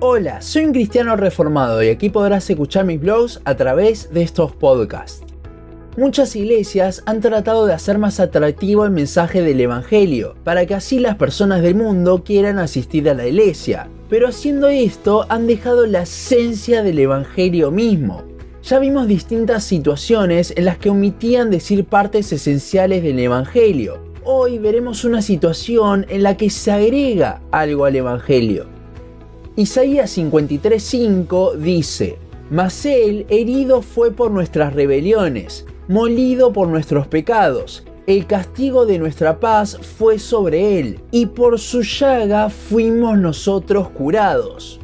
Hola, soy un cristiano reformado y aquí podrás escuchar mis blogs a través de estos podcasts. Muchas iglesias han tratado de hacer más atractivo el mensaje del Evangelio, para que así las personas del mundo quieran asistir a la iglesia. Pero haciendo esto han dejado la esencia del Evangelio mismo. Ya vimos distintas situaciones en las que omitían decir partes esenciales del Evangelio. Hoy veremos una situación en la que se agrega algo al Evangelio. Isaías 53:5 dice, Mas él herido fue por nuestras rebeliones, molido por nuestros pecados. El castigo de nuestra paz fue sobre él, y por su llaga fuimos nosotros curados.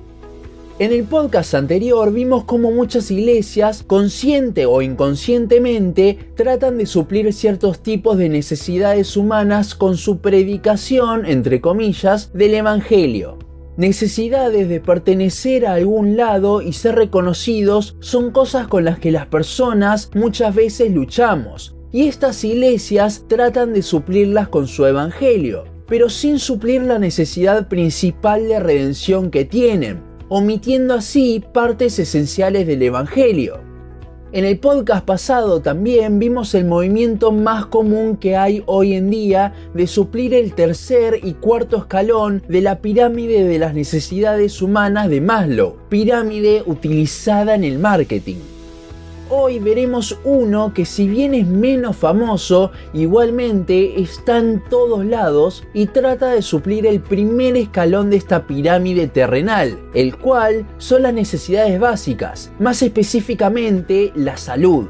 En el podcast anterior vimos cómo muchas iglesias, consciente o inconscientemente, tratan de suplir ciertos tipos de necesidades humanas con su predicación, entre comillas, del Evangelio. Necesidades de pertenecer a algún lado y ser reconocidos son cosas con las que las personas muchas veces luchamos, y estas iglesias tratan de suplirlas con su evangelio, pero sin suplir la necesidad principal de redención que tienen, omitiendo así partes esenciales del evangelio. En el podcast pasado también vimos el movimiento más común que hay hoy en día de suplir el tercer y cuarto escalón de la pirámide de las necesidades humanas de Maslow, pirámide utilizada en el marketing. Hoy veremos uno que si bien es menos famoso, igualmente está en todos lados y trata de suplir el primer escalón de esta pirámide terrenal, el cual son las necesidades básicas, más específicamente la salud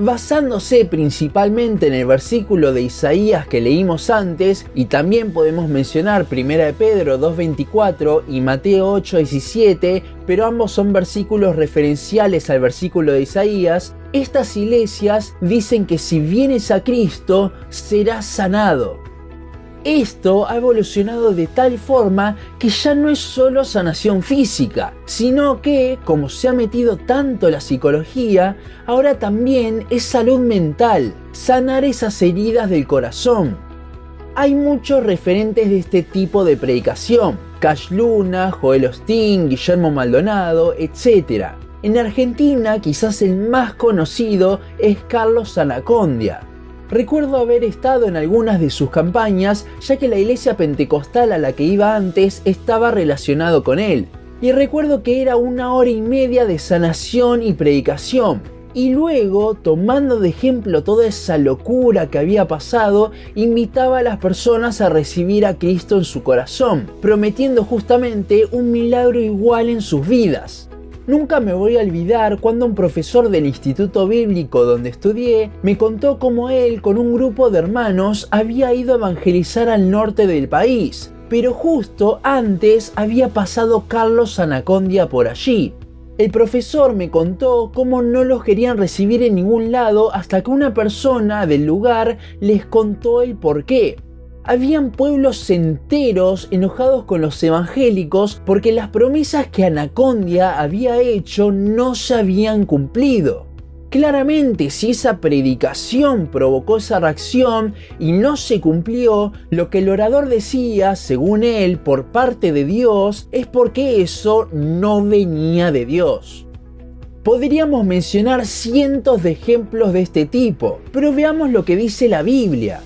basándose principalmente en el versículo de Isaías que leímos antes, y también podemos mencionar 1 de Pedro 2.24 y Mateo 8.17, pero ambos son versículos referenciales al versículo de Isaías, estas iglesias dicen que si vienes a Cristo serás sanado. Esto ha evolucionado de tal forma que ya no es solo sanación física, sino que, como se ha metido tanto la psicología, ahora también es salud mental, sanar esas heridas del corazón. Hay muchos referentes de este tipo de predicación, Cash Luna, Joel Osteen, Guillermo Maldonado, etc. En Argentina quizás el más conocido es Carlos Anacondia Recuerdo haber estado en algunas de sus campañas, ya que la iglesia pentecostal a la que iba antes estaba relacionado con él. Y recuerdo que era una hora y media de sanación y predicación. Y luego, tomando de ejemplo toda esa locura que había pasado, invitaba a las personas a recibir a Cristo en su corazón, prometiendo justamente un milagro igual en sus vidas. Nunca me voy a olvidar cuando un profesor del instituto bíblico donde estudié me contó cómo él con un grupo de hermanos había ido a evangelizar al norte del país, pero justo antes había pasado Carlos Anacondia por allí. El profesor me contó cómo no los querían recibir en ningún lado hasta que una persona del lugar les contó el porqué habían pueblos enteros enojados con los evangélicos porque las promesas que Anacondia había hecho no se habían cumplido. Claramente, si esa predicación provocó esa reacción y no se cumplió, lo que el orador decía, según él, por parte de Dios, es porque eso no venía de Dios. Podríamos mencionar cientos de ejemplos de este tipo, pero veamos lo que dice la Biblia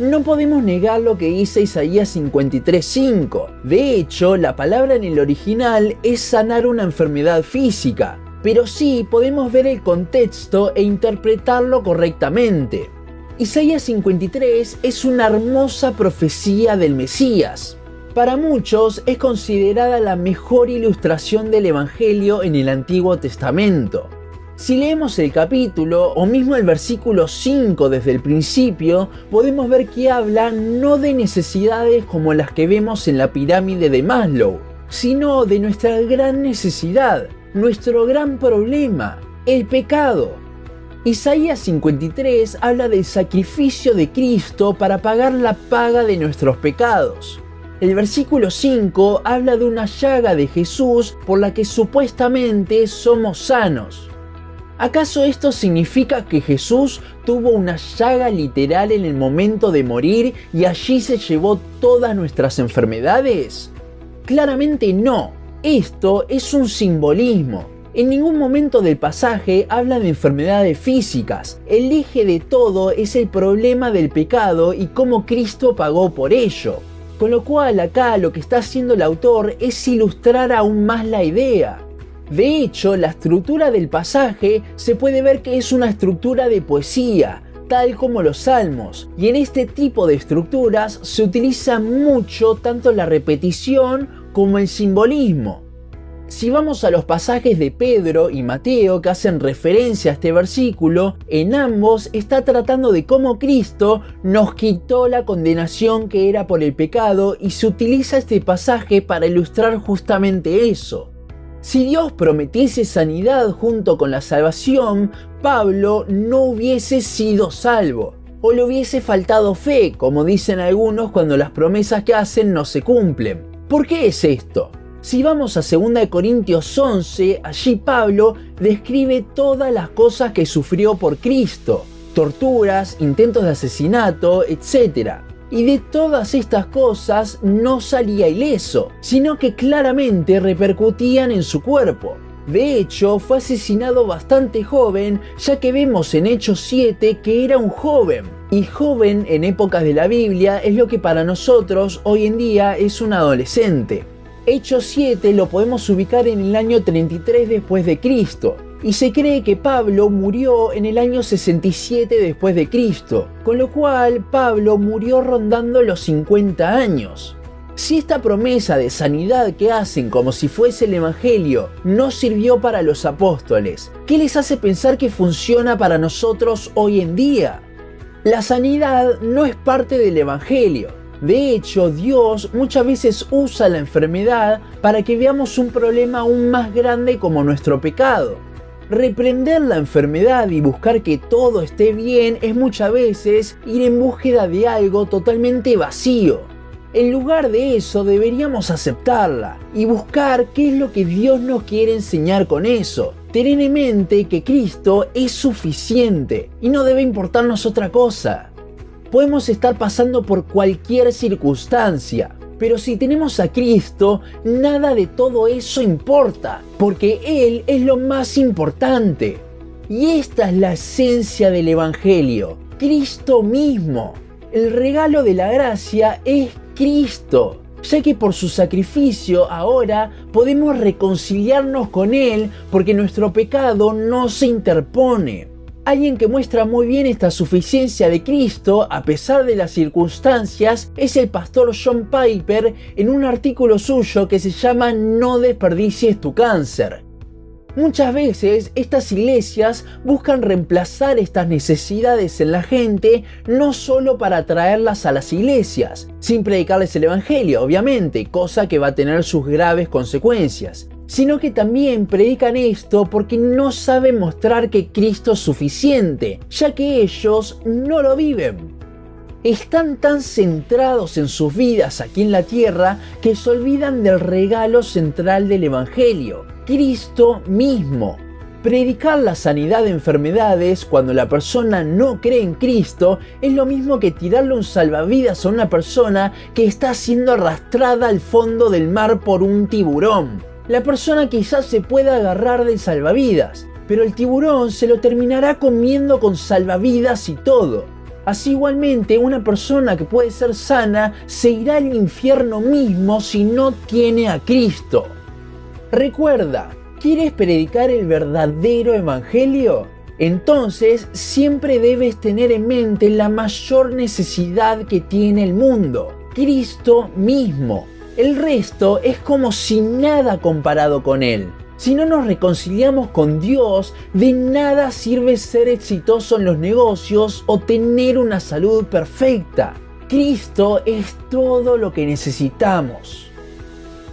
no podemos negar lo que dice Isaías 53.5. De hecho, la palabra en el original es sanar una enfermedad física, pero sí podemos ver el contexto e interpretarlo correctamente. Isaías 53 es una hermosa profecía del Mesías. Para muchos es considerada la mejor ilustración del Evangelio en el Antiguo Testamento. Si leemos el capítulo o mismo el versículo 5 desde el principio, podemos ver que habla no de necesidades como las que vemos en la pirámide de Maslow, sino de nuestra gran necesidad, nuestro gran problema, el pecado. Isaías 53 habla del sacrificio de Cristo para pagar la paga de nuestros pecados. El versículo 5 habla de una llaga de Jesús por la que supuestamente somos sanos. ¿Acaso esto significa que Jesús tuvo una llaga literal en el momento de morir y allí se llevó todas nuestras enfermedades? Claramente no. Esto es un simbolismo. En ningún momento del pasaje habla de enfermedades físicas. El eje de todo es el problema del pecado y cómo Cristo pagó por ello. Con lo cual acá lo que está haciendo el autor es ilustrar aún más la idea. De hecho, la estructura del pasaje se puede ver que es una estructura de poesía, tal como los salmos, y en este tipo de estructuras se utiliza mucho tanto la repetición como el simbolismo. Si vamos a los pasajes de Pedro y Mateo que hacen referencia a este versículo, en ambos está tratando de cómo Cristo nos quitó la condenación que era por el pecado y se utiliza este pasaje para ilustrar justamente eso. Si Dios prometiese sanidad junto con la salvación, Pablo no hubiese sido salvo, o le hubiese faltado fe, como dicen algunos cuando las promesas que hacen no se cumplen. ¿Por qué es esto? Si vamos a 2 Corintios 11, allí Pablo describe todas las cosas que sufrió por Cristo, torturas, intentos de asesinato, etc. Y de todas estas cosas no salía ileso, sino que claramente repercutían en su cuerpo. De hecho, fue asesinado bastante joven, ya que vemos en Hechos 7 que era un joven. Y joven en épocas de la Biblia es lo que para nosotros hoy en día es un adolescente. Hechos 7 lo podemos ubicar en el año 33 después de Cristo, y se cree que Pablo murió en el año 67 después de Cristo, con lo cual Pablo murió rondando los 50 años. Si esta promesa de sanidad que hacen como si fuese el Evangelio no sirvió para los apóstoles, ¿qué les hace pensar que funciona para nosotros hoy en día? La sanidad no es parte del Evangelio. De hecho, Dios muchas veces usa la enfermedad para que veamos un problema aún más grande como nuestro pecado. Reprender la enfermedad y buscar que todo esté bien es muchas veces ir en búsqueda de algo totalmente vacío. En lugar de eso deberíamos aceptarla y buscar qué es lo que Dios nos quiere enseñar con eso. Tener en mente que Cristo es suficiente y no debe importarnos otra cosa. Podemos estar pasando por cualquier circunstancia, pero si tenemos a Cristo, nada de todo eso importa, porque Él es lo más importante. Y esta es la esencia del Evangelio, Cristo mismo. El regalo de la gracia es Cristo, ya que por su sacrificio ahora podemos reconciliarnos con Él porque nuestro pecado no se interpone. Alguien que muestra muy bien esta suficiencia de Cristo a pesar de las circunstancias es el pastor John Piper en un artículo suyo que se llama No desperdicies tu cáncer. Muchas veces estas iglesias buscan reemplazar estas necesidades en la gente no solo para traerlas a las iglesias, sin predicarles el Evangelio, obviamente, cosa que va a tener sus graves consecuencias, sino que también predican esto porque no saben mostrar que Cristo es suficiente, ya que ellos no lo viven. Están tan centrados en sus vidas aquí en la tierra que se olvidan del regalo central del Evangelio, Cristo mismo. Predicar la sanidad de enfermedades cuando la persona no cree en Cristo es lo mismo que tirarle un salvavidas a una persona que está siendo arrastrada al fondo del mar por un tiburón la persona quizás se pueda agarrar del salvavidas, pero el tiburón se lo terminará comiendo con salvavidas y todo. Así igualmente una persona que puede ser sana se irá al infierno mismo si no tiene a Cristo. Recuerda, ¿quieres predicar el verdadero evangelio? Entonces siempre debes tener en mente la mayor necesidad que tiene el mundo, Cristo mismo. El resto es como si nada comparado con Él. Si no nos reconciliamos con Dios, de nada sirve ser exitoso en los negocios o tener una salud perfecta. Cristo es todo lo que necesitamos.